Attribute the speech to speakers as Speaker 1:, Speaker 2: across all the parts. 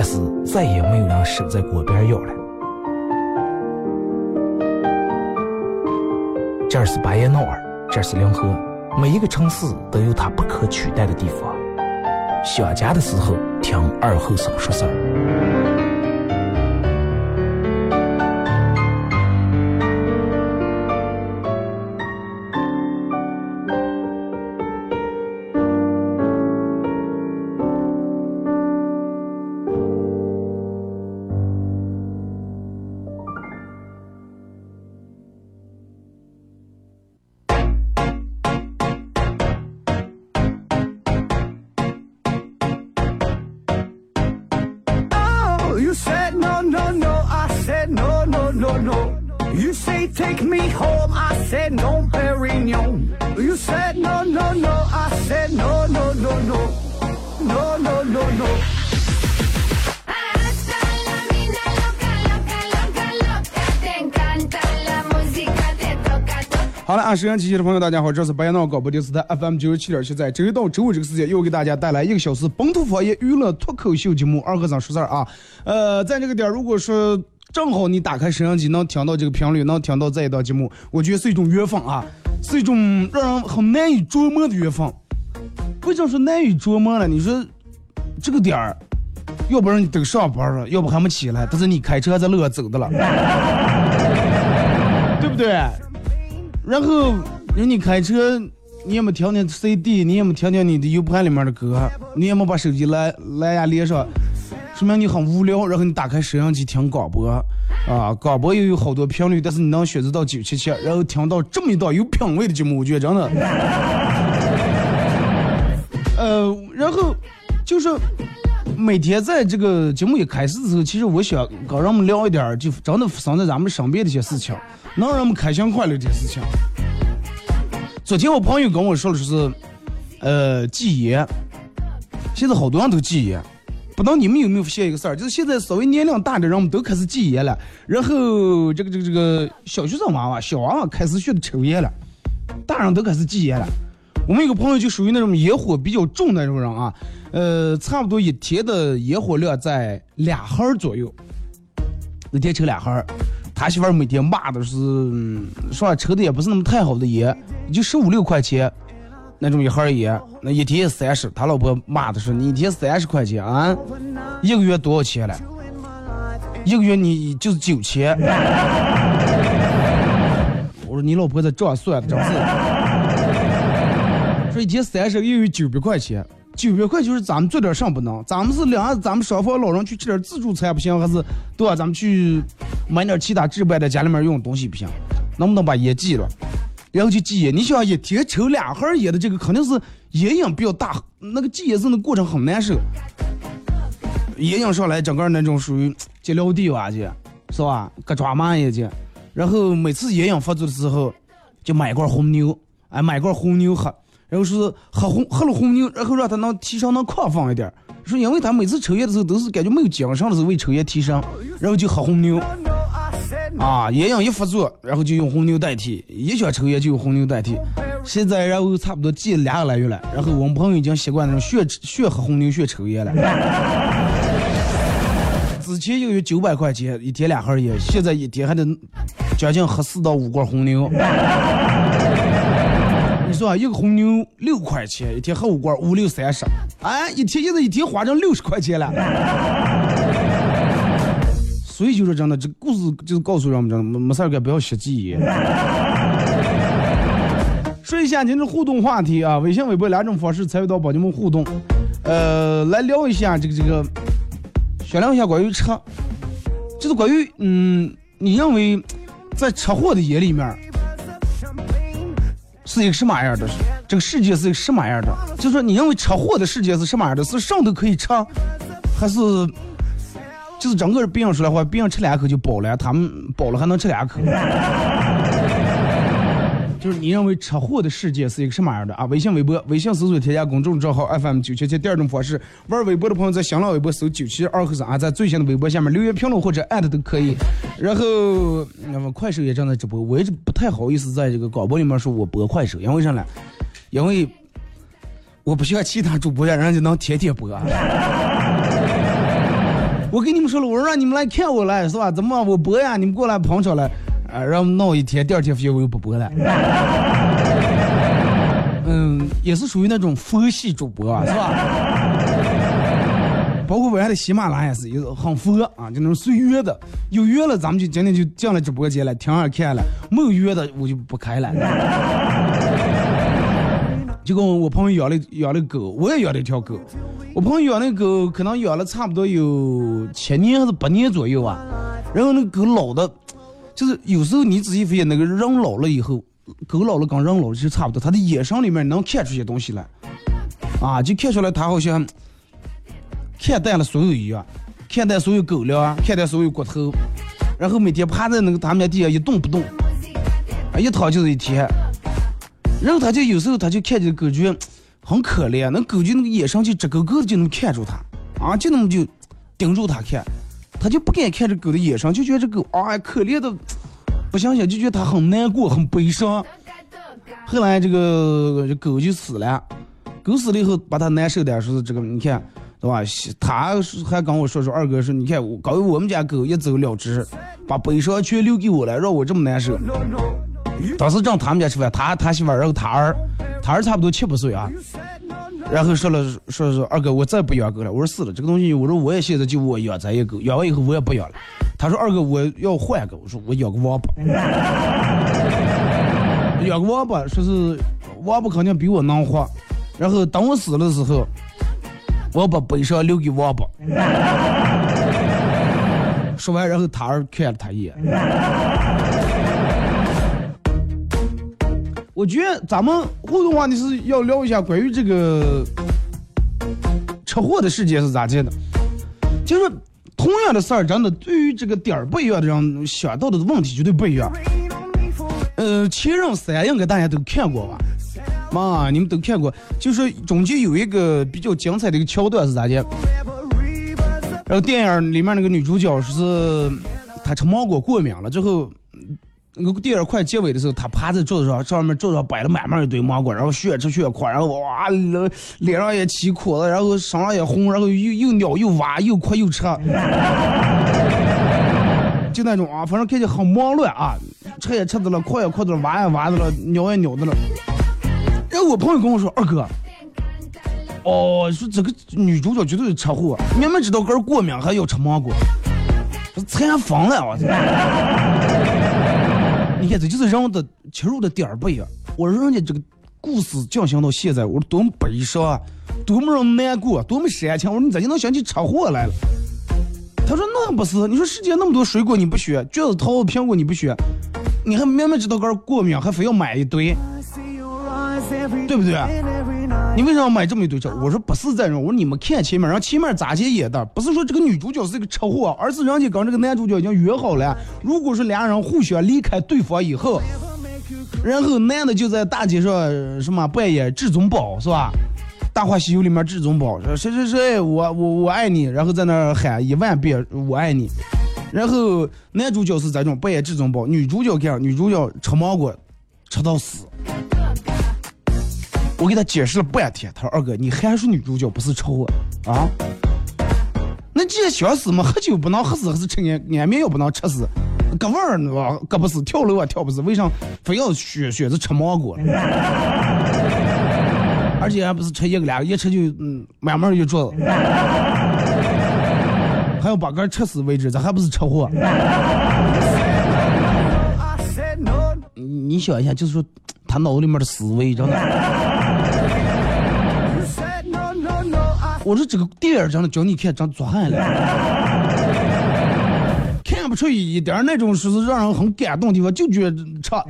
Speaker 1: 但是再也没有人守在锅边要了。这是巴彦淖尔，这是临河，每一个城市都有它不可取代的地方。想家的时候，听二后生说事儿。
Speaker 2: 好了，啊，收音机前的朋友，大家好，这是白彦淖广播电视台 FM 九十七点七，在周一到周五这个时间，又给大家带来一个小时本土方言娱乐脱口秀节目《二和尚说事儿》啊。呃，在这个点儿，如果说正好你打开收音机能听到这个频率，能听到这一档节目，我觉得是一种缘分啊，是一种让人很难以琢磨的缘分。为什么说难以琢磨呢？你说这个点儿，要不然你等上班了，要不还没起来，但是你开车在路上走的了，对不对？然后人你开车，你也没听听 CD，你也没听听你的 U 盘里面的歌，你也没把手机蓝蓝牙连上，说明你很无聊。然后你打开收音机听广播，啊，广播又有好多频率，但是你能选择到九七七，然后听到这么一档有品位的节目，我觉得真的，呃，然后就是每天在这个节目一开始的时候，其实我想跟人们聊一点，就真的发生在咱们身边的一些事情，能让人们开心快乐这些事情。昨天我朋友跟我说的是，呃，戒烟。现在好多人都戒烟，不知道你们有没有发现一个事儿，就是现在稍微年龄大的人们都开始戒烟了，然后这个这个这个小学生娃娃、小娃娃开始学的抽烟了，大人都开始戒烟了。我们有个朋友就属于那种烟火比较重的那种人啊，呃，差不多一天的烟火量在俩盒儿左右，一天抽俩盒儿。他媳妇儿每天骂的是，嗯说抽的也不是那么太好的烟，就十五六块钱那种一盒烟，那一天三十。他老婆骂的是你一天三十块钱啊，一个月多少钱了？一个月你就是九千。我说你老婆在这样算的，真是。说一天三十，又有九百块钱，九百块就是咱们做点啥不能？咱们是两，咱们双方老人去吃点自助餐不行，还是对吧？咱们去买点其他置办的家里面用的东西不行，能不能把烟戒了？然后就戒烟，你想一天抽两盒烟的这个肯定是烟瘾比较大，那个戒烟症的过程很难受。烟瘾上来，整个那种属于戒撂地哇去，是吧？搁抓嘛也去。然后每次烟瘾发作的时候，就买罐红牛，哎，买罐红牛喝，然后是喝红喝了红牛，然后让他能提神能亢奋一点。说因为他每次抽烟的时候都是感觉没有精神的时候为抽烟提神，然后就喝红牛。啊，烟瘾一发作，然后就用红牛代替，一想抽烟就用红牛代替。现在然后差不多戒两个来月了，然后我们朋友已经习惯那种血血喝红牛血抽烟了。之前一个月九百块钱一天两盒烟，现在一天还得将近喝四到五罐红牛。一个红牛六块钱，一天喝五罐，五六三十，哎，一天现在一天花成六十块钱了。所以就是真的，这故事就是告诉我们，真的没没事儿干不要吸戒烟。说一下您的互动话题啊，微信、微博两种方式参与到宝节目互动，呃，来聊一下这个这个，商量一下关于车，就是关于嗯，你认为在车祸的眼里面是一个什么样的？这个世界是一个什么样的？就说，你认为吃货的世界是什么样的？是上都可以吃，还是就是整个别人说的话，别人吃两口就饱了，他们饱了还能吃两口？就是你认为车祸的世界是一个什么样的啊？微信、微博，微信搜索添加公众账号 FM 九七七。第二种方式，玩微博的朋友在新浪微博搜九七二和尚啊，在最新的微博下面留言评论或者艾特都可以。然后，那么快手也正在直播，我一直不太好意思在这个广播里面说我播快手，因为啥呢？因为我不像其他主播一样，人家能天天播。我跟你们说了，我让你们来看我来，是吧？怎么我播呀？你们过来捧场来。啊，然后闹一天，第二天发现我又不播了。嗯，也是属于那种佛系主播，啊，是吧？包括我还的喜马拉雅是，也是很佛啊，就那种随约的。有约了，咱们就今天就进了直播间了，听着看了；没有约的，我就不开了。就跟我朋友养了养了狗，我也养了一条狗。我朋友养那狗可能养了差不多有七年还是八年左右啊，然后那狗老的。就是有时候你仔细发现，那个人老了以后，狗老了跟人老了就差不多，他的眼神里面能看出些东西来，啊，就看出来他好像看淡了所有一样，看淡所有狗粮，看淡所有骨头，然后每天趴在那个他们家地下一动不动，啊，一躺就是一天，然后他就有时候他就看见狗觉得很可怜，那狗就那个眼神就直勾勾的就能看住他，啊，就那么就盯住他看。他就不敢看这狗的眼神，就觉得这狗啊可怜的不想想，就觉得它很难过、很悲伤。后来这个这狗就死了，狗死了以后把他难受的说是这个，你看，对吧？他还跟我说说，二哥说，你看，刚我们家狗一走了之，把悲伤全留给我了，让我这么难受。当时正他们家吃饭，他他媳妇儿然后他儿，他儿差不多七八岁啊。然后说了说说二哥，我再不养狗了。我说是了，这个东西，我说我也现在就我养咱一狗，养完以后我也不养了。他说二哥，我要换个。我说我养个王八，养个王八，说是王八肯定比我能活。然后等我死的时候，我把悲伤留给王八。说完，然后他儿看了他一眼。我觉得咱们互动话题是要聊一下关于这个车祸的事件是咋见的，就是同样的事儿，真的对于这个点儿不一样的人想到的问题绝对不一样。呃，前任三应该大家都看过吧？妈，你们都看过，就是中间有一个比较精彩的一个桥段是咋的？然后电影里面那个女主角是她吃芒果过敏了之后。那个电影快结尾的时候，他趴在桌子上，上面桌子上摆了满满一堆芒果，然后血吃血哭，然后哇，脸上也起哭了，然后身上也红，然后又又尿又挖又哭又吃，就那种啊，反正看起来很忙乱啊，吃也吃的了，哭也哭的了，挖也挖的了，尿也尿的了。然后我朋友跟我说：“二哥，哦，说这个女主角绝对是车祸，明明知道个儿过敏还要吃芒果，馋疯了我操！”你看，这就是人的切入的点儿不一样。我说人家这个故事进行到现在，我多么悲伤啊，多么让难过，多么煽情。我说你咋就能想起车祸来了？他说那不是，你说世界那么多水果你不选，橘子、桃子、苹果你不选，你还明明知道个儿过敏，还非要买一堆，对不对？你为什么要买这么一堆车？我说不是这种，我说你们看前面，然后前面咋接演的，不是说这个女主角是一个车祸，而是人家跟这个男主角已经约好了，如果是俩人互相离开对方以后，然后男的就在大街上呃什么扮演至尊宝是吧？大话西游里面至尊宝说谁谁谁我我我爱你，然后在那儿喊一万遍我爱你，然后男主角是这种扮演至尊宝，女主角干女主角吃芒果吃到死。我给他解释了半天，他说二哥你还是女主角不是臭啊啊？那既然想死嘛，喝酒不能喝死，还是吃安安眠药不能吃死？搁味儿呢吧？搁不死，跳楼啊跳不死，为啥非要选选择吃芒果？而且还不是吃一个两个，一吃就嗯慢慢就做，还要把个吃死为止，这还不是车祸
Speaker 3: ？I said no.
Speaker 2: 你你想一下，就是说他脑子里面的思维，真的。我说这个电影真的叫你看真作汗了，看不出一点那种是让人很感动的地方，就觉得差。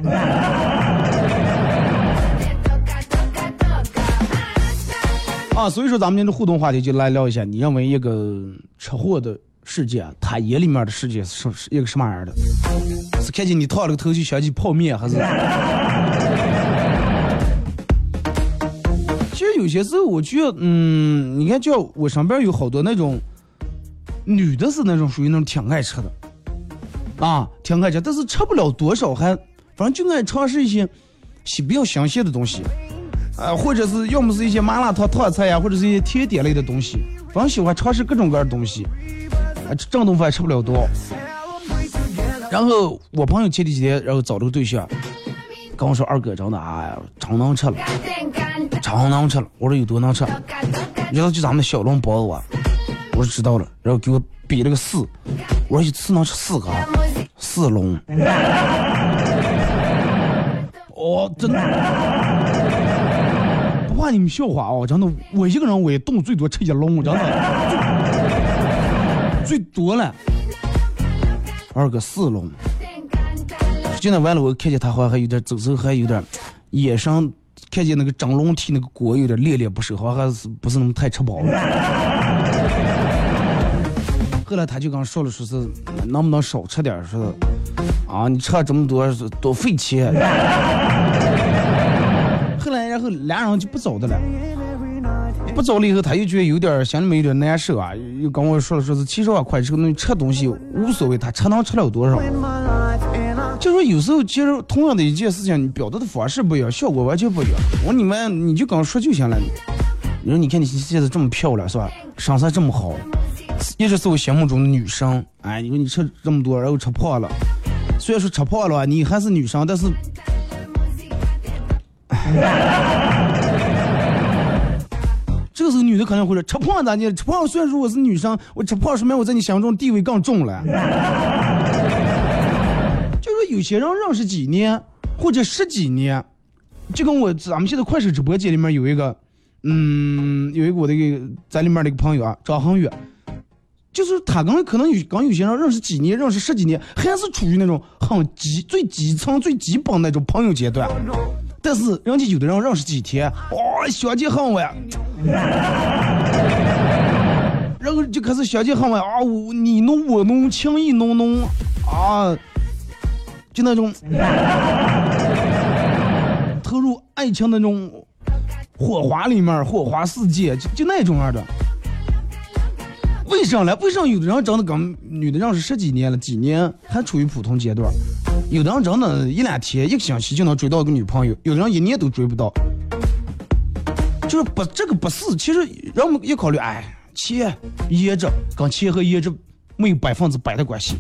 Speaker 2: 啊，所以说咱们今天的互动话题就来聊一下，你认为一个车祸的世界，他眼里面的世界是是一个什么样的？是看见你烫了个头就想起泡面，还是？有些时候，我觉得，嗯，你看，就我身边有好多那种女的，是那种属于那种挺爱吃的，啊，挺爱吃，但是吃不了多少，还反正就爱尝试一些些比较新鲜的东西，啊，或者是要么是一些麻辣烫烫菜呀，或者是一些甜点类的东西，反正喜欢尝试各种各样的东西，啊，正东饭吃不了多。然后我朋友前几天，然后找了个对象，跟我说二哥真的，哎呀，真能吃了。真能吃了。我说有多能吃？你知道就咱们小笼包子啊？我说知道了，然后给我比了个四，我说一次能吃四个，四笼。哦，真的。不怕你们笑话哦，真的，我一个人我也动最多吃一笼，真的，最多了。二哥四笼，就那完了，我看见他好像还有点走时候还有点眼神，看见那个蒸笼屉那个锅有点恋恋不舍，好像还是不是那么太吃饱了。后来他就跟说了，说是能不能少吃点，说是啊，你吃了这么多多费钱。后来然后俩人就不走的了。不走了以后，他又觉得有点心里面有点难受啊，又跟我说了，说是七十万块这个东西吃东西无所谓，他吃能吃了多少？就说有时候其实同样的一件事情，你表达的方式不一样，效果完全不一样。我你们你就跟我说就行了。你说你看你现在这么漂亮是吧？身材这么好，一直是我心目中的女生。哎，你说你吃这么多，然后吃胖了，虽然说吃胖了，你还是女生，但是。这个时候女的可能会说：“吃胖咋的？吃胖虽然说我是女生，我吃胖说明我在你心中地位更重了。”有些人认识几年或者十几年，就跟我咱们现在快手直播间里面有一个，嗯，有一个我的一个在里面的一个朋友啊，张恒宇，就是他跟可能有跟有些人认识几年，认识十几年，还是处于那种很基最基层最基本那种朋友阶段。但是人家有的人认识几天，哇、相见恨晚，然后就开始相见恨晚啊，我你侬我侬，情意浓浓啊，就那种 投入爱情那种火花里面，火花世界，就就那种样的。为啥呢？为啥有的人真的跟女的认识十几年了，几年还处于普通阶段？有的人真的一两天、一个星期就能追到个女朋友，有的人一年都追不到。就是不，这个不是。其实让我们一考虑，哎，钱、颜值跟钱和颜值没有百分之百的关系。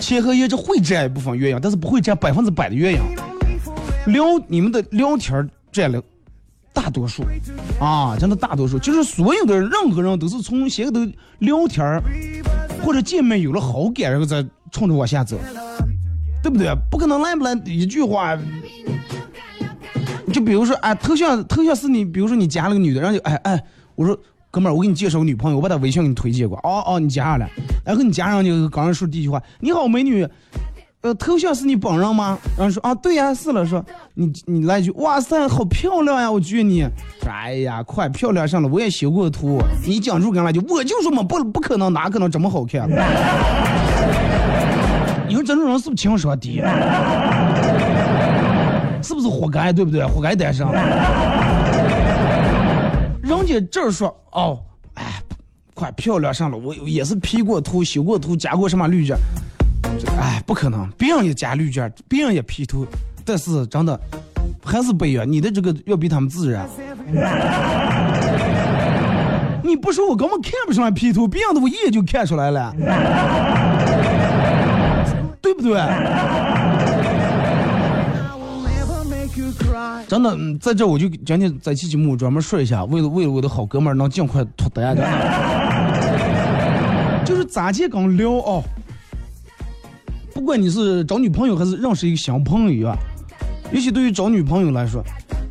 Speaker 2: 钱和颜值会占一部分鸳鸯，但是不会占百分之百的鸳鸯。聊你们的聊天占了大多数啊，真的大多数，就是所有的任何人都是从先头聊天或者见面有了好感，然后再冲着往下走，对不对？不可能来不来一句话。就比如说，哎，头像头像是你，比如说你加了个女的，然后就哎哎，我说哥们儿，我给你介绍个女朋友，我把她微信给你推荐过。哦哦，你加上了，然后你加上就刚才说第一句话，你好美女，呃，头像是你本人吗？然后说啊，对呀，是了。说你你来一句，哇塞，好漂亮呀，我觉得你。哎呀，快漂亮上了，我也修过图。你讲出跟来就，我就说嘛，不不可能，哪可能这么好看？你说这种人是不是情商低？是不是活该？对不对？活该单身。人家这儿说哦，哎，快漂亮上了，我也是 P 过图、修过图、加过什么滤镜。哎，不可能，别人也加滤镜，别人也 P 图，但是真的还是不一样，你的这个要比他们自然。你不说我根本看不出来 P 图，别人的我一眼就看出来了，对不对？真的，在这我就今天在期节目专门说一下，为了为了我的好哥们儿能尽快脱单，的。就是咋接刚聊哦，不管你是找女朋友还是认识一个新朋友啊，尤其对于找女朋友来说，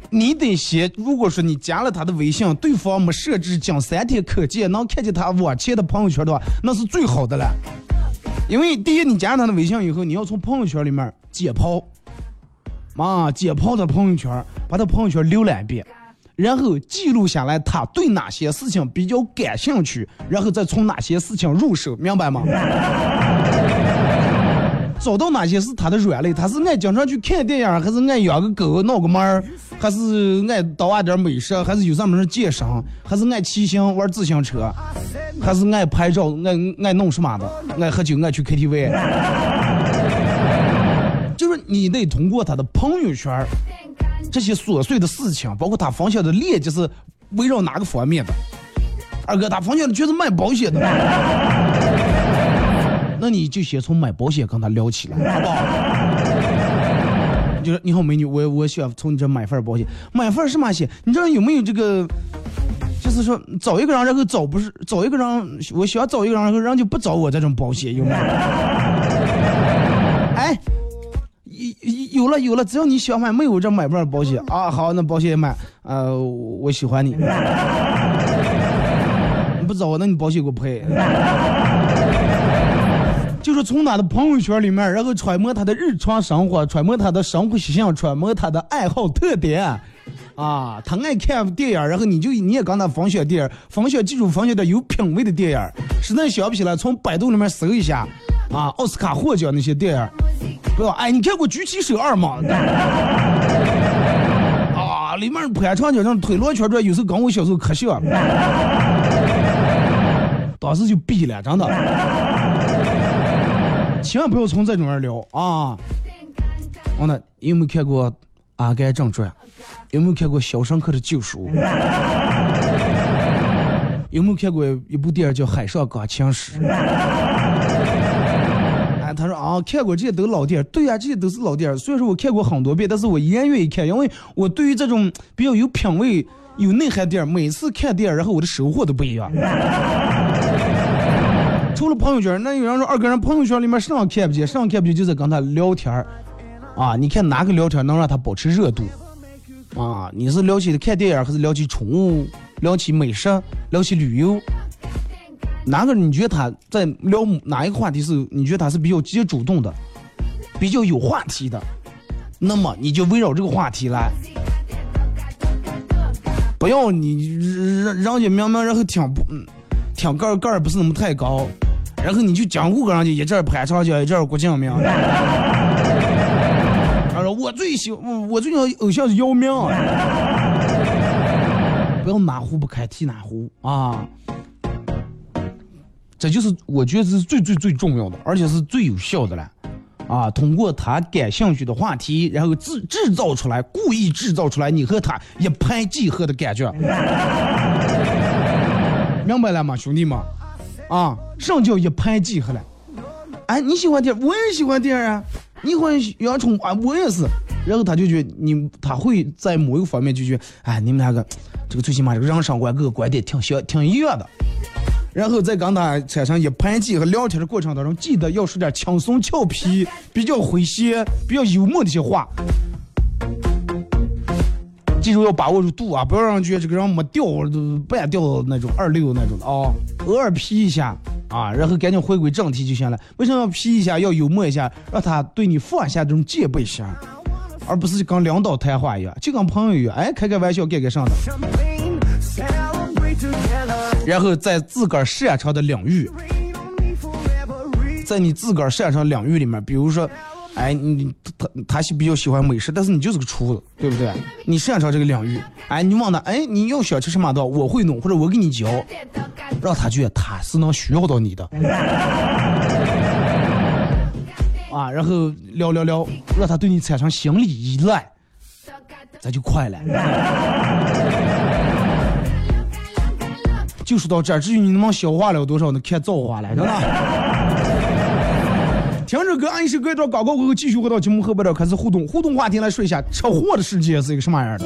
Speaker 2: 你得先，如果说你加了他的微信，对方没设置仅三天可见，能看见他往前的朋友圈的话，那是最好的了。因为第一，你加上他的微信以后，你要从朋友圈里面解剖。啊，解剖他朋友圈，把他朋友圈浏览一遍，然后记录下来他对哪些事情比较感兴趣，然后再从哪些事情入手，明白吗？找到哪些是他的软肋，他是爱经常去看电影，还是爱养个狗闹个猫儿，还是爱捣啊点美食，还是有啥么事健身，还是爱骑行玩自行车，还是爱拍照，爱爱弄什么的，爱喝酒，爱去 KTV。就是你得通过他的朋友圈这些琐碎的事情，包括他分享的链接是围绕哪个方面的。二哥，他分享的全是卖保险的，那你就先从买保险跟他聊起来，好不好？就是你好，美女，我我想从你这买份保险，买份什么险？你知道有没有这个？就是说找一个人，然后找不是找一个人，我想找一个人，然后人就不找我这种保险，有没有？哎，有了有了，只要你想买，没有这买不了保险啊。好，那保险也买，呃，我喜欢你，你 不找我，那你保险给我赔。就是从他的朋友圈里面，然后揣摩他的日常生活，揣摩他的生活习性，揣摩他的爱好特点，啊，他爱看电影，然后你就你也跟他分享电影，分享记住分享点有品位的电影，实在想不起来，从百度里面搜一下，啊，奥斯卡获奖那些电影，不要，哎，你看过《举起手二》吗？啊，里面潘长江这种推罗圈转，有时候跟我小时候可像，当时就毙了，真的。千万不要从这种人聊啊！完了，有没有看过《阿甘正传》？有没有看过《肖申克的救赎》？有没有看过一部电影叫《海上钢琴师》？他说啊，看过这些都老电影。对呀、这些都是老电影。虽然说我看过很多遍，但是我依然愿意看，因为我对于这种比较有品位、有内涵电影，每次看电影，然后我的收获都不一样。除了朋友圈，那有人说二哥人朋友圈里面上看不见，上看不见就是跟他聊天儿啊。你看哪个聊天能让他保持热度啊？你是聊起看电影，还是聊起宠物，聊起美食，聊起旅游？哪个你觉得他在聊哪一个话题是你觉得他是比较积极主动的，比较有话题的？那么你就围绕这个话题来，不要你让让人家明明然后挺不嗯挺个儿个儿不是那么太高，然后你就讲故个人家一阵儿潘长江，一阵郭敬明。他说我最喜我我最喜欢偶像是姚明，不要哪壶不开提哪壶啊。这就是我觉得是最最最重要的，而且是最有效的了。啊，通过他感兴趣的话题，然后制制造出来，故意制造出来你和他一拍即合的感觉，明白了吗，兄弟们？啊，什么叫一拍即合了？哎，你喜欢电，我也喜欢电影啊。你喜欢洋葱啊，我也是。然后他就觉得你，他会在某一个方面就觉得，哎，你们两个这个最起码这个人生观、各个观点挺相挺一样的。然后再跟他产生一拍即合聊天的过程当中，记得要说点轻松俏皮、比较诙谐、比较幽默的一些话。记住要把握住度啊，不要让人觉得这个人没掉都半掉那种二六那种的啊、偶尔 P 一下啊，然后赶紧回归正题就行了。为什么要 P 一下，要幽默一下，让他对你放下这种戒备心，而不是跟领导谈话一样，就跟朋友一样，哎，开开玩笑，干干上的。然后在自个儿擅长的领域，在你自个儿擅长领域里面，比如说，哎，你他他是比较喜欢美食，但是你就是个厨子，对不对？你擅长这个领域，哎，你问他，哎，你要想吃什么的，我会弄，或者我给你教，让他觉得他是能需要到你的。啊，然后聊聊聊，让他对你产生心理依赖，咱就快了。就说到这儿，至于你能不能消化了多少呢？看造化了，真的。听着歌，按一首歌一段广告过后，继续回到节目后边的开始互动。互动话题来说一下，车祸的世界是一个什么样的？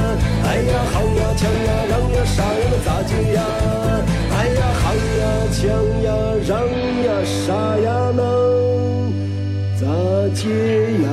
Speaker 4: 哎呀好呀抢呀让呀啥呀嘛咋接呀哎呀好呀抢呀让呀啥呀能咋接呀？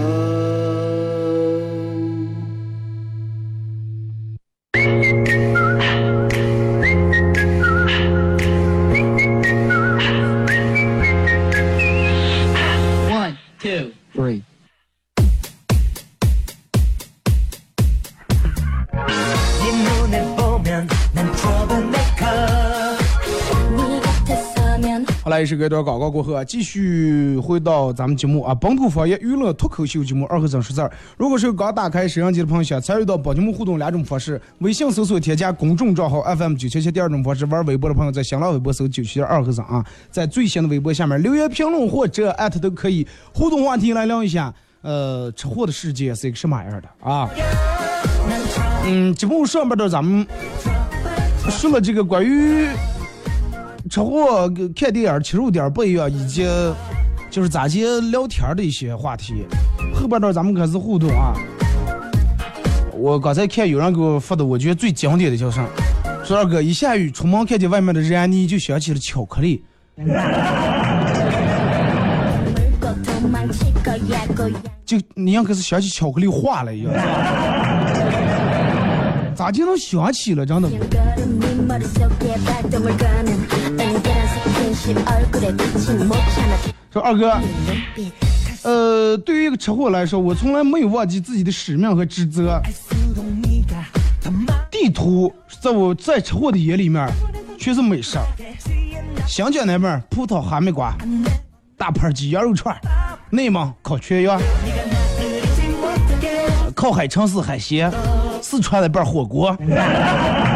Speaker 2: 来，是隔一段广告过后啊，继续回到咱们节目啊，本土方言娱乐脱口秀节目二和尚说事儿。如果是刚打开摄像机的朋友，想参与到本节目互动两种方式：微信搜索添加公众账号 FM 九七七；第二种方式，玩微博的朋友在新浪微博搜九七二和尚啊，在最新的微博下面留言评论或者艾特都可以。互动话题来聊一下，呃，吃货的世界是一个什么样的啊？嗯，节目上边的咱们说了这个关于。车祸、看电影、切入点不一样，以及就是咋接聊天的一些话题。后半段咱们开始互动啊！我刚才看有人给我发的，我觉得最经典的叫啥？说二哥一下雨出门看见外面的人泥，就想起了巧克力。就你应该是想起巧克力化了一样。咋就能想起了？真的。说二哥，呃，对于一个吃货来说，我从来没有忘记自己的使命和职责。地图在我在吃货的眼里面全是美食，新疆那边葡萄哈密瓜、大盘鸡、羊肉串；内蒙烤全羊，靠海城市海鲜；四川那边火锅。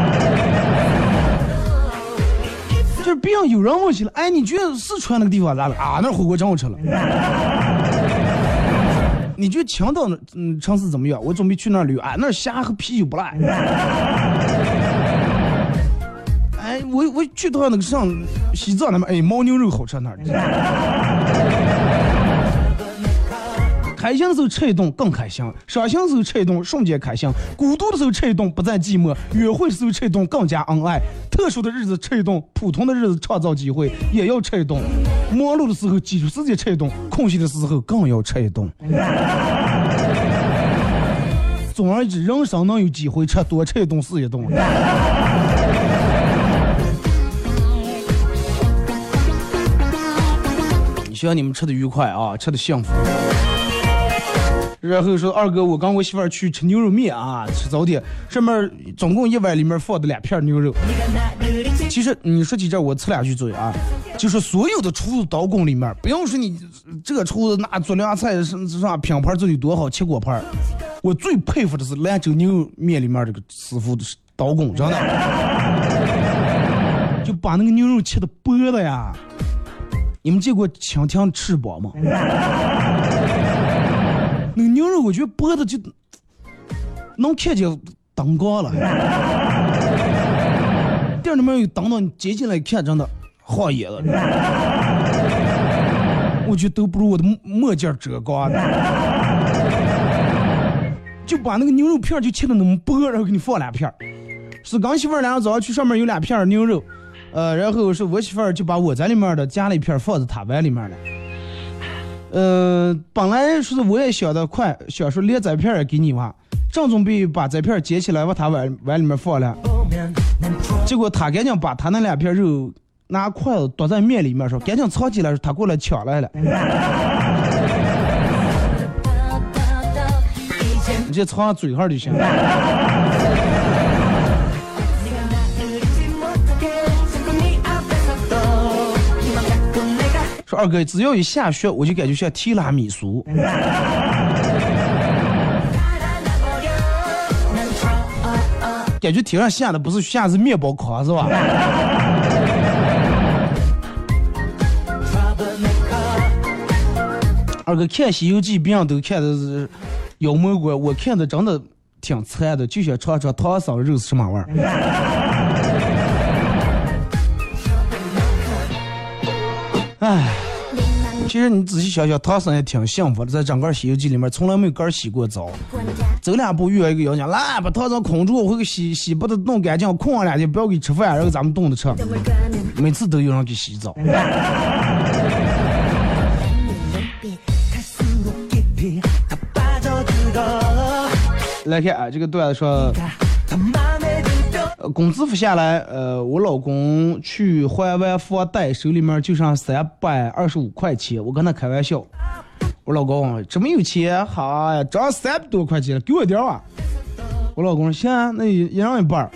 Speaker 2: 别人有人问起了，哎，你觉得四川那个地方咋了？啊，那火锅真好吃了。你觉得青岛那嗯城市怎么样？我准备去那儿旅游，哎，那虾和啤酒不赖。哎，我我去趟那个上西藏那边，哎，牦牛肉好吃那儿。开心的时候吃一顿更开心，伤心的时候吃一顿瞬间开心，孤独的时候吃一顿不再寂寞，约会的时候吃一顿更加恩爱，特殊的日子吃一顿，普通的日子创造机会也要吃一顿，忙碌的时候挤出时间吃一顿，空闲的时候更要吃一顿。总而言之，人生能有机会吃，多吃一顿是一顿。希望你们吃的愉快啊，吃的幸福。然后说二哥，我跟我媳妇儿去吃牛肉面啊，吃早点，上面总共一碗里面放的两片牛肉。其实你说起这，我吃两句嘴啊，就是所有的厨子刀工里面，不用说你这个厨子那做凉菜是是啥品牌做的多好，切果盘我最佩服的是兰州牛肉面里面这个师傅的刀工，真的，就把那个牛肉切的薄的呀。你们见过蜻蜓翅膀吗？那个牛肉，我觉得剥的就能看见灯光了。店里面有灯光，你接进来看，真的晃眼了。我觉得都不如我的墨镜遮光的。就把那个牛肉片就切的那么薄，然后给你放两片是刚媳妇儿俩早上去上面有两片牛肉，呃，然后是我媳妇儿就把我在里面的夹了一片放在她碗里面了。呃，本来说是我也想的快，想说连这片也给你吧，正准备把这片捡起来往他碗碗里面放了，结果他赶紧把他那两片肉拿筷子剁在面里面说，赶紧藏起来，他过来抢来了。你就藏嘴上就行。二哥，只要一下雪，我就感觉像提拉米苏，感觉天上下的不是雪，是面包糠，是吧？二哥看《西游记》，别人都看的是妖魔鬼，我看的真的挺惨的，就想尝尝唐僧肉是什么味儿。哎。其实你仔细想想，唐僧也挺幸福的，在整个《西游记》里面从来没有个儿洗过澡。走两步遇到一个妖精，来把唐僧捆住，我会给洗洗，把他弄干净，困上两天，不要给吃饭，然后咱们冻着吃。每次都有人给洗澡。来看啊，这个段子说，工资付下来，呃，我老公去还完房贷，手里面就剩三百二十五块钱。我跟他开玩笑，我老公这么有钱，好呀，涨三百多块钱了，给我点儿啊。我老公说行，那一人一半，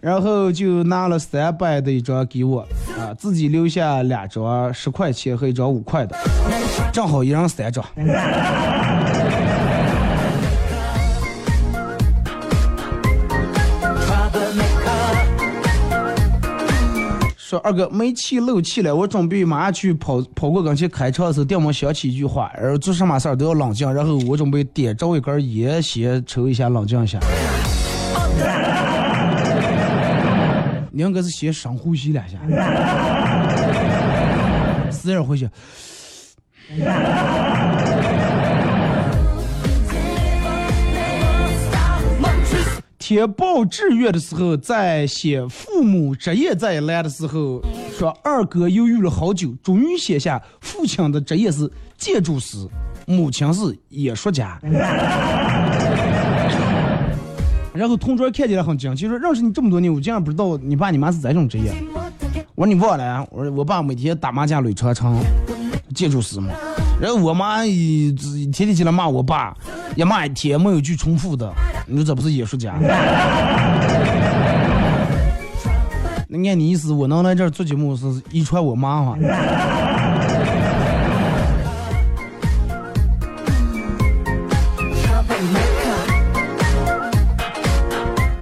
Speaker 2: 然后就拿了三百的一张给我，啊，自己留下两张十块钱和一张五块的，正好一人三张。说二哥煤气漏气了，我准备马上去跑跑过跟前开车的时候，电门响起一句话，然后做什么事儿都要冷静，然后我准备点着一根烟先抽一下，冷静一下。你应该是先深呼吸两下，死人回去。填报志愿的时候，在写父母职业这一栏的时候，说二哥犹豫了好久，终于写下父亲的职业是建筑师，母亲是演说家。然后同桌看起来很惊奇，说认识你这么多年，我竟然不知道你爸你妈是这种职业。我说你忘了？我说我爸每天打麻将垒长城，建筑师嘛。然后我妈一天天起来骂我爸，也骂一天，没有句重复的。你说这不是艺术家？那按你意思，我能来这儿做节目是遗传我妈吗？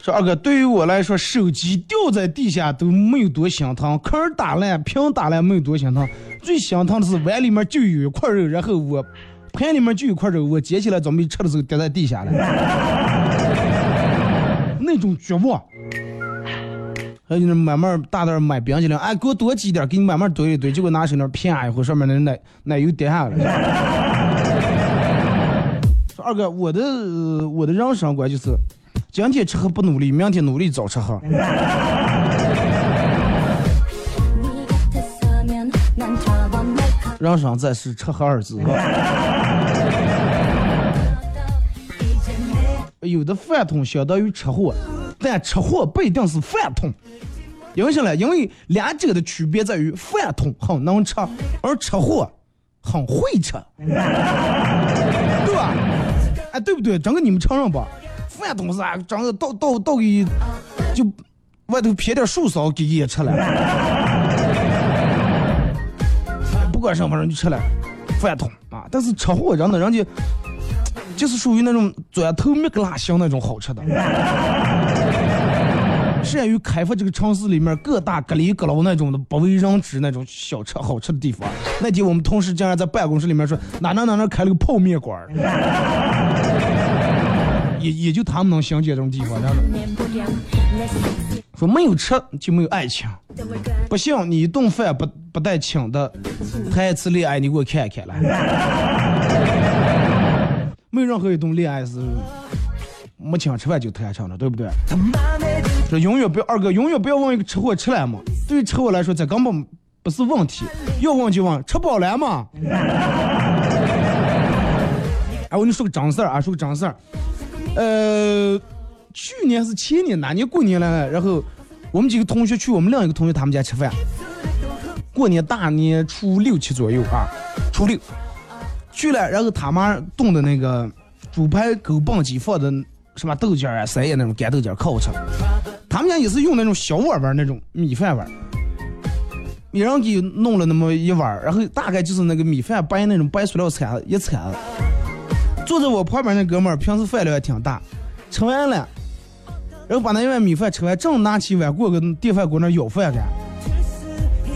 Speaker 2: 说二哥，对于我来说，手机掉在地下都没有多心疼，坑打烂、屏打烂没有多心疼，最心疼的是碗里面就有一块肉，然后我盘里面就有一块肉，我捡起来准备吃的时候掉在地下了，那种绝望。还有就是慢慢大袋买冰淇淋，哎，给我多挤点，给你慢慢堆一堆，结果拿手那啪一会，上面那奶奶油跌下来了。说二哥，我的我的人生观就是，今天吃喝不努力，明天努力早吃喝。人生在世，吃喝二字。有的饭桶相当于吃货，但吃货不一定是饭桶。因为啥呢？因为两者的区别在于，饭桶很能吃，而吃货很会吃，对吧？哎，对不对？整个你们承认不？饭桶是啊，整个倒倒倒给就外头撇点树梢给也吃了，不管什么人就吃了饭桶啊。但是吃货真的，人家就是属于那种钻头灭个拉香那种好吃的。善于开发这个城市里面各大各里各楼那种的不为人知那种小吃好吃的地方。那天我们同事竟然在办公室里面说哪哪哪哪开了个泡面馆，也也就他们能想起这种地方，真的。说没有吃就没有爱情，不信，你一顿饭不不带请的，谈一次恋爱你给我看一看来。没有任何一顿恋爱是没请吃饭就谈成的，对不对？说永远不要二哥，永远不要问一个吃货吃了吗？对于吃货来说，这根本不是问题，要问就问吃饱了吗？哎，我跟你说个真事儿啊，说个真事儿。呃，去年是前年哪年过年了？然后我们几个同学去我们另一个同学他们家吃饭，过年大年初六七左右啊，初六去了，然后他妈冻的那个猪排狗棒鸡放的什么豆角啊、三叶那种干豆角可好吃了。他们家也是用那种小碗碗那种米饭碗，一人给弄了那么一碗，然后大概就是那个米饭白那种白塑料铲一铲。坐在我旁边那哥们儿平时饭量也挺大，吃完了，然后把那一碗米饭吃完，正拿起碗过个电饭锅那舀饭干，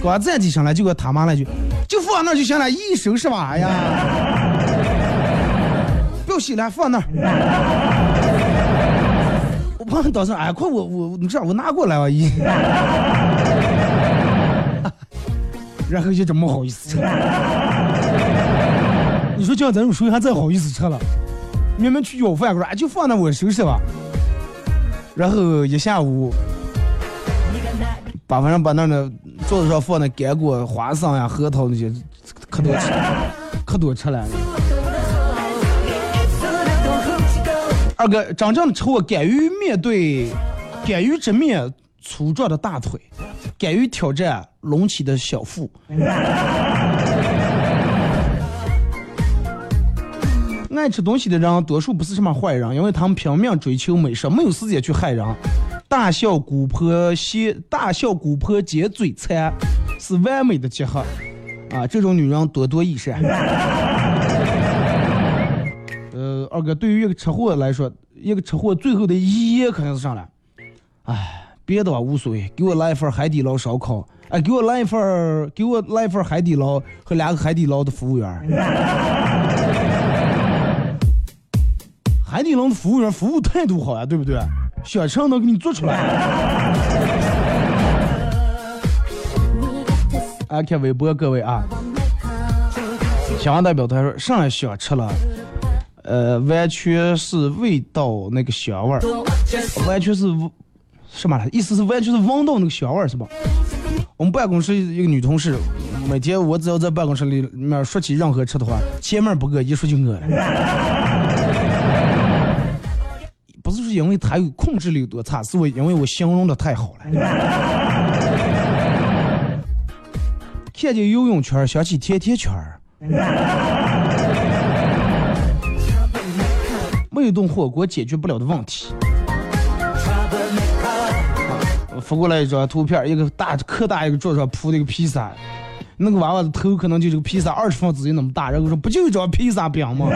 Speaker 2: 刚站起上来就给他妈来句，就放那就行了，一手是吧？哎呀！不要洗了，放那儿。我朋友当时，哎，快我我你这样我拿过来吧，一。然后就真没好意思。你说叫咱们谁还再好意思吃了？明明去要饭，我说哎就放那我收拾吧。然后一下午，把反正把那的桌子上放的干果、花生呀、核桃那些，可多吃，可多吃了。二哥，真正的吃货敢于面对，敢于直面粗壮的大腿，敢于挑战隆起的小腹。爱吃东西的人，多数不是什么坏人，因为他们拼命追求美食，没有时间去害人。大笑姑婆歇，大笑姑婆尖嘴馋，是完美的结合。啊，这种女人多多益善。呃，二哥，对于一个吃货来说，一个吃货最后的遗言肯定是啥了？哎，别的吧无所谓，给我来一份海底捞烧烤，哎，给我来一份，给我来一份海底捞和两个海底捞的服务员。海底捞的服务员服务态度好呀，对不对？想吃能给你做出来。啊，看微博各位啊，小王代表他说上来想吃了，呃，完全是味道那个香味儿，完全是什么？意思是完全是闻到那个香味儿是吧？我们办公室一个女同事，每天我只要在办公室里面说起任何吃的话，前面不饿，一说就饿了。因为他有控制力有多差，是我因为我形容的太好了。看见游泳圈想起甜甜圈儿，没有一顿火锅解决不了的问题。我发过来一张图片，一个大可大一个桌上铺的一个披萨，那个娃娃的头可能就这个披萨二十分之一那么大，然后说不就一张披萨饼吗？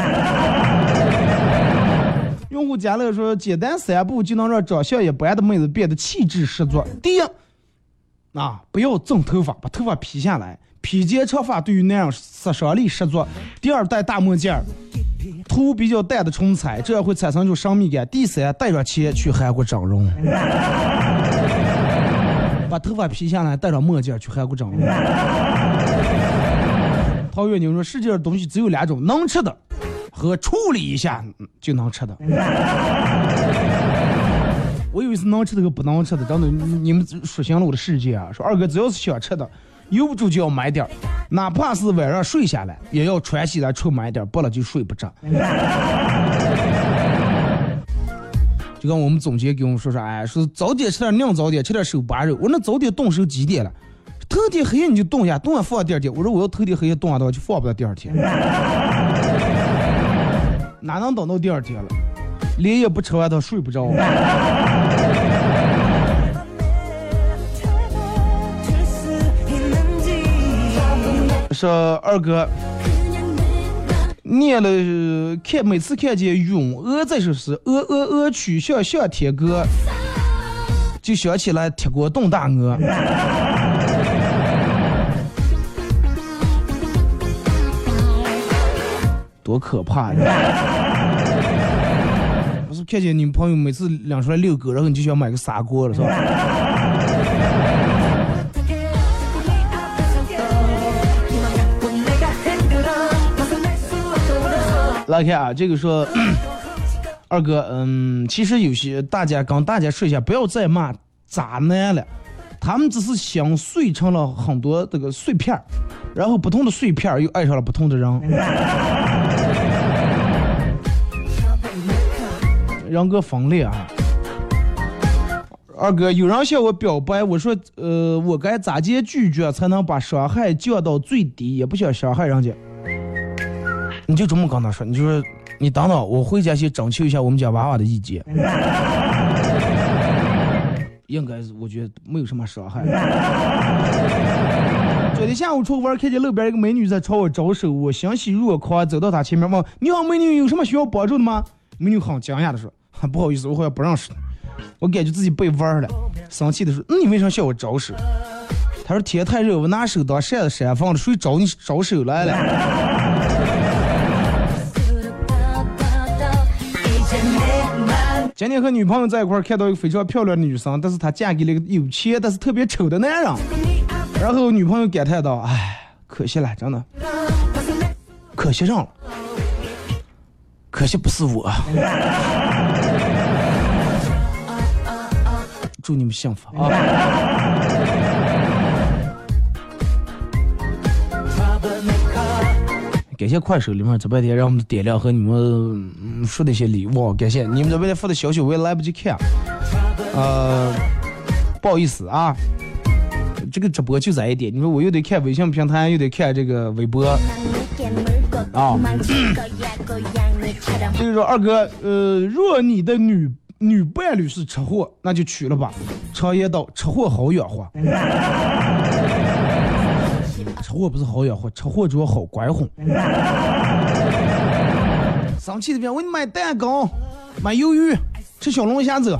Speaker 2: 用户家乐说，简单三步就能让长相一般的妹子变得气质十足。第一，啊，不要整头发，把头发披下来，披肩长发对于男人杀伤力十足。第二，戴大墨镜儿，涂比较淡的唇彩，这样会产生一种神秘感。第三，带着钱去韩国整容，把头发披下来，戴上墨镜去韩国整容。陶月宁说，世界上东西只有两种，能吃的。和处理一下就能吃的。我以为是能吃的和不能吃的，真的，你们说醒了我的世界啊！说二哥只要是想吃的，由不住就要买点，哪怕是晚上睡下来，也要穿起来出买点，不了就睡不着。就跟我们总监给我们说说，哎，说早点吃点酿早点，吃点手扒肉。我说那早点动手几点了？头天黑夜你就动一下，动下放第二天。我说我要头天黑夜冻下的话，就放不到第二天。哪能等到第二天了？连夜不吃完，他睡不着。说二哥念了，看每次看见咏鹅这首诗，鹅鹅鹅曲项向天歌，就想起来铁锅炖大鹅。多可怕呀！看见你们朋友每次领出来遛狗，然后你就想买个砂锅了，是吧？来看啊，这个说，二哥，嗯，其实有些大家跟大家说一下，不要再骂渣男了，他们只是想碎成了很多这个碎片儿，然后不同的碎片儿又爱上了不同的人。人格分裂啊！二哥，有人向我表白，我说，呃，我该咋接拒绝才能把伤害降到最低，也不想伤害人家。你就这么跟他说，你就说，你等等，我回家去征求一下我们家娃娃的意见。应该是，我觉得没有什么伤害。昨天下午出去玩，看见路边一个美女在朝我招手，我欣喜若狂，走到她前面问：“你好，美女，有什么需要帮助的吗？”美女很惊讶的说：“ 不好意思，我好像不认识。”我感觉自己被玩了，生气的说：“那你为啥向我招手？”他说：“天太热，我拿手当扇子扇风了，谁招你招手来了？”今天和女朋友在一块，看到一个非常漂亮的女生，但是她嫁给了一个有钱但是特别丑的男人。然后女朋友感叹道：“哎，可惜了，真的，可惜上了，可惜不是我。”祝你们幸福啊！感谢快手里面这半天让我们的点亮和你们说的一些礼物，感谢你们这半天发的消息我也来不及看，呃，不好意思啊，这个直播就这一点，你说我又得看微信平台，又得看这个微博，啊，这个说二哥，呃，若你的女女伴侣是吃货，那就娶了吧。常言道，吃货好养活。吃货不是好养活，吃货主要好拐哄。生气的边，我给你买蛋糕，买鱿鱼，吃小龙虾子。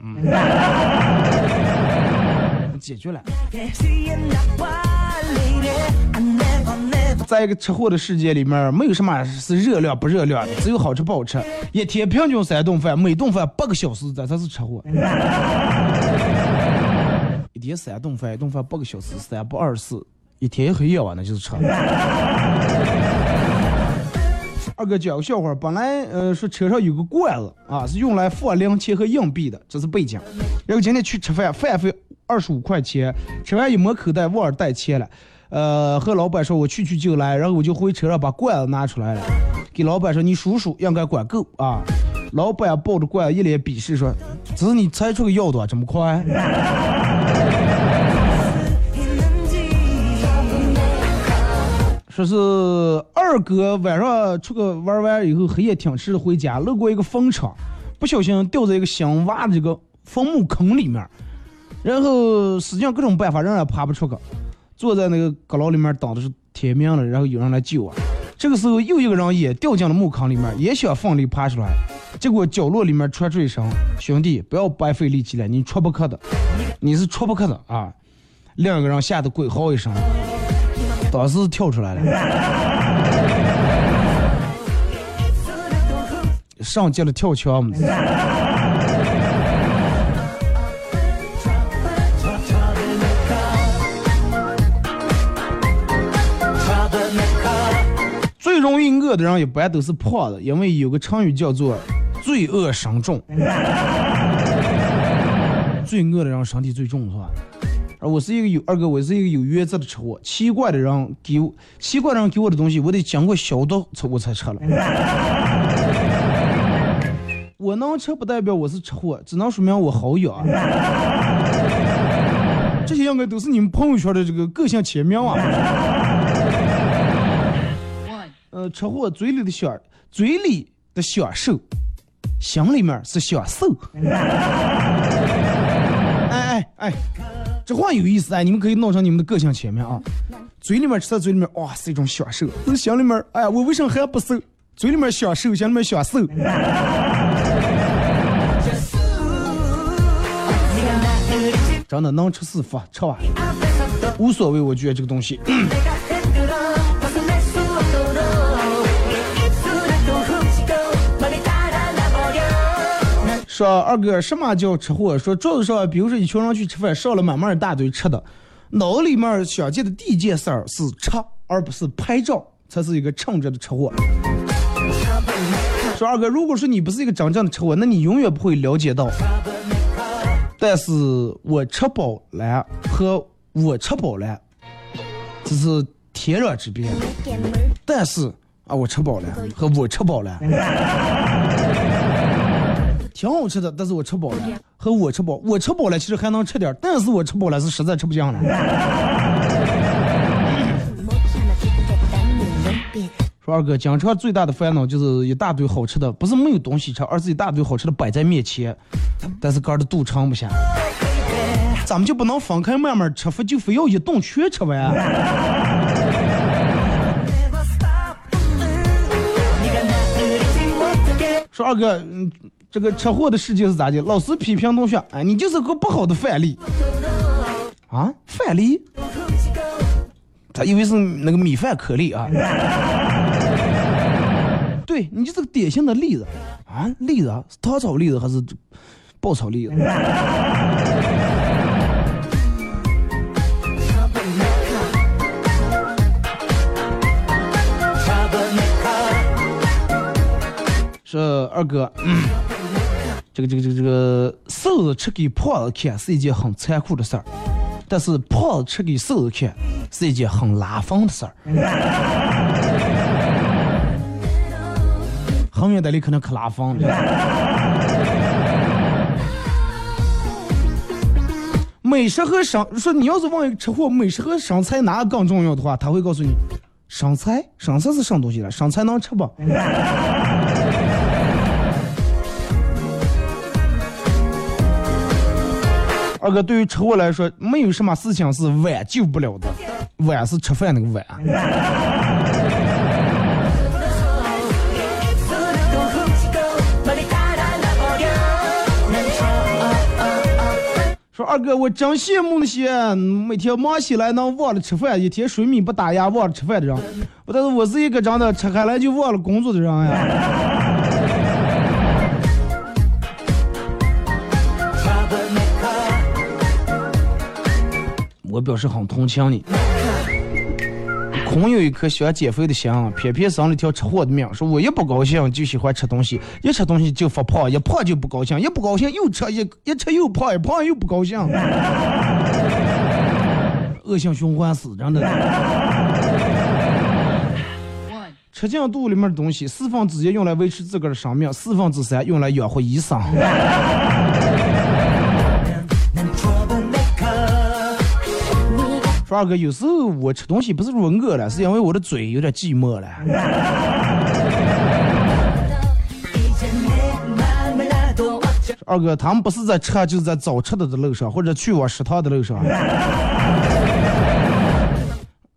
Speaker 2: 嗯，解决了。在一个吃货的世界里面，没有什么是热量不热量的，只有好吃不好吃。一天平均三顿饭，每顿饭八个小时，这才是吃货。一天三顿饭，一顿饭八个小时，三不二十四，一天一黑夜晚那就是吃。二哥讲个笑话，本来呃说车上有个罐子啊，是用来放零钱和硬币的，这是背景。然后今天去吃饭，饭费二十五块钱，吃完一摸口袋忘了带钱了。呃，和老板说我去去就来，然后我就回车上把罐子拿出来了，给老板说你数数应该管够啊。老板抱着罐一脸鄙视说：“只是你猜出个要多这么快？”说是二哥晚上出去玩完以后，黑夜挺迟回家，路过一个坟场，不小心掉在一个新挖的这个坟墓坑里面，然后使尽各种办法仍然爬不出去，坐在那个阁楼里面等的是天明了，然后有人来救我。这个时候又一个人也掉进了木坑里面，也想奋力爬出来，结果角落里面传出一声：“兄弟，不要白费力气了，你出不去的，你是出不去的啊！”另一个人吓得鬼嚎一声，当时跳出来了，上街了跳墙容易饿的人一般都是胖的，因为有个成语叫做“罪恶深重”。最饿的人身体最重，是吧？而我是一个有二哥，我是一个有原则的吃货。奇怪的人给我，奇怪的人给我的东西，我得经过消毒才我才吃了。我能吃不代表我是吃货，只能说明我好养。这些应该都是你们朋友圈的这个个性签名啊。呃，吃货嘴里的享，嘴里的享受，心里面是享受。哎哎哎，这话有意思哎，你们可以弄成你们的个性签名啊。嘴里面吃在嘴里面，哇，是一种享受；是心里面，哎呀，我为什么还不瘦？嘴里面享受，心里面享受。真的能吃是福，吃吧，无所谓。我觉得这个东西。说二哥，什么叫吃货？说桌子上，比如说一群人去吃饭，上了满满一大堆吃的，脑里面想见的第一件事儿是吃，而不是拍照，才是一个称职的吃货。说二哥，如果说你不是一个真正的吃货，那你永远不会了解到。但是我吃饱了和我吃饱了，这是天壤之别。但是啊，我吃饱了和我吃饱了。挺好吃的，但是我吃饱了，和我吃饱，我吃饱了其实还能吃点，但是我吃饱了是实在吃不下了。说二哥，经常最大的烦恼就是一大堆好吃的，不是没有东西吃，而是一大堆好吃的摆在面前，但是哥的肚撑不下。咱们就不能分开慢慢吃，非就非要一顿全吃完？说二哥，嗯。这个车祸的事情是咋的？老师批评同学，哎，你就是个不好的范例。啊，范例？他以为是那个米饭颗粒啊。对你就是个典型的例子啊，例子啊，糖炒栗子还是爆炒栗子？说二哥，嗯这个这个这个这个瘦子吃给胖子看是一件很残酷的事儿，但是胖子吃给瘦子看是一件很拉风的事儿。很远的里可能可拉风了。美食和生说你要是问吃货美食和生菜哪个更重要的话，他会告诉你，生菜，生菜是什么东西了？生菜能吃不？二哥，对于吃货来说，没有什么事情是碗救不了的，碗是吃饭那个碗。说二哥，我真羡慕那些每天忙起来能忘了吃饭，一天水米不打牙忘了吃饭的人。但是我是一个真的吃开来就忘了工作的人呀。我表示很同情你。空有一颗想减肥的心，偏偏生了条吃货的命。说我一不高兴就喜欢吃东西，一吃东西就发胖，一胖就不高兴，一不高兴又吃，一一吃又胖，一胖又不高兴，恶性循环死，真的。吃进肚里面的东西，四分之一用来维持自个儿的生命，四分之三用来养活医生。二哥，有时候我吃东西不是说饿了，是因为我的嘴有点寂寞了。二哥，他们不是在吃，就是在找吃的的路上，或者去往食堂的路上。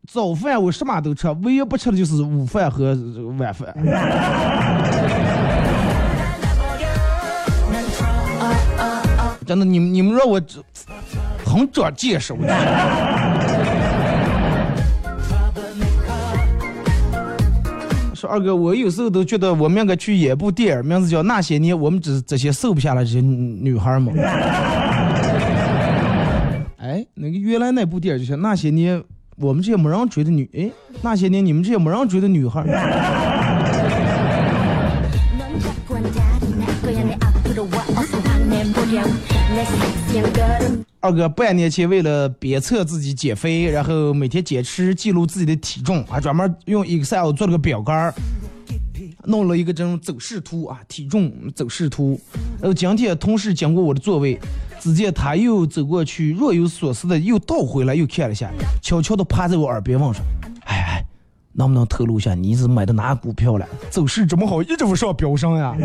Speaker 2: 早饭我什么都吃，唯一不吃的就是午饭和晚饭。真的，你们你们让我很长见识，我觉得。说二哥，我有时候都觉得我们应该去演部电影，名字叫《那些年我们这这些瘦不下来这些女孩们》。哎，那个原来那部电影就是那些年我们这些没人追的女，哎，那些年你们这些没人追的女孩。二哥半年前为了鞭策自己减肥，然后每天坚持记录自己的体重，还专门用 Excel 做了个表格，弄了一个这种走势图啊，体重走势图。然后今天同事经过我的座位，只见他又走过去，若有所思的又倒回来，又看了一下，悄悄的趴在我耳边问说：“哎哎，能不能透露一下你是买的哪股票了？走势这么好，一直往上飙升呀？”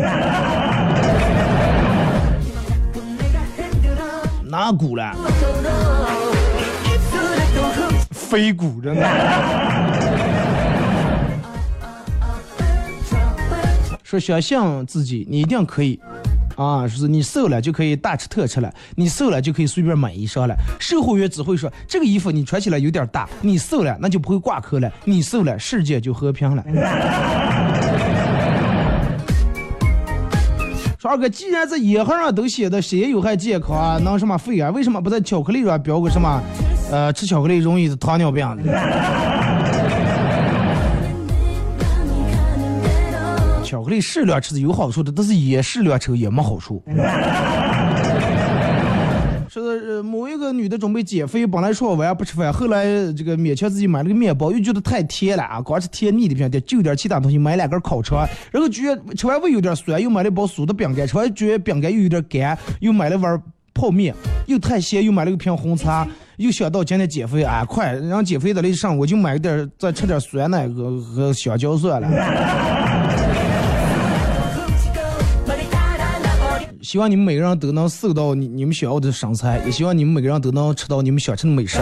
Speaker 2: 哪股了？飞股真的。说相信自己，你一定可以。啊，说是你瘦了就可以大吃特吃了，你瘦了就可以随便买衣裳了。售货员只会说这个衣服你穿起来有点大，你瘦了那就不会挂科了，你瘦了世界就和平了。说二哥，既然在烟盒上都写的谁有害健康啊，能什么肺癌，为什么不在巧克力上标个什么，呃，吃巧克力容易糖尿病？巧克力适量吃是有好处的，但是也适量吃也没好处。说的呃某一个女的准备减肥，本来说晚上不吃饭，后来这个勉强自己买了个面包，又觉得太甜了啊，光是甜腻的不行，得就点其他东西，买两根烤肠，然后觉得吃完胃有点酸，又买了一包酥的饼干，吃完觉得饼干又有点干，又买了碗泡面，又太咸，又买了个瓶红茶，又想到今天减肥，啊，快让减肥的那上，我就买点再吃点酸奶和和香蕉算了。希望你们每个人都能瘦到你你们想要的身材，也希望你们每个人都能吃到你们想吃的美食。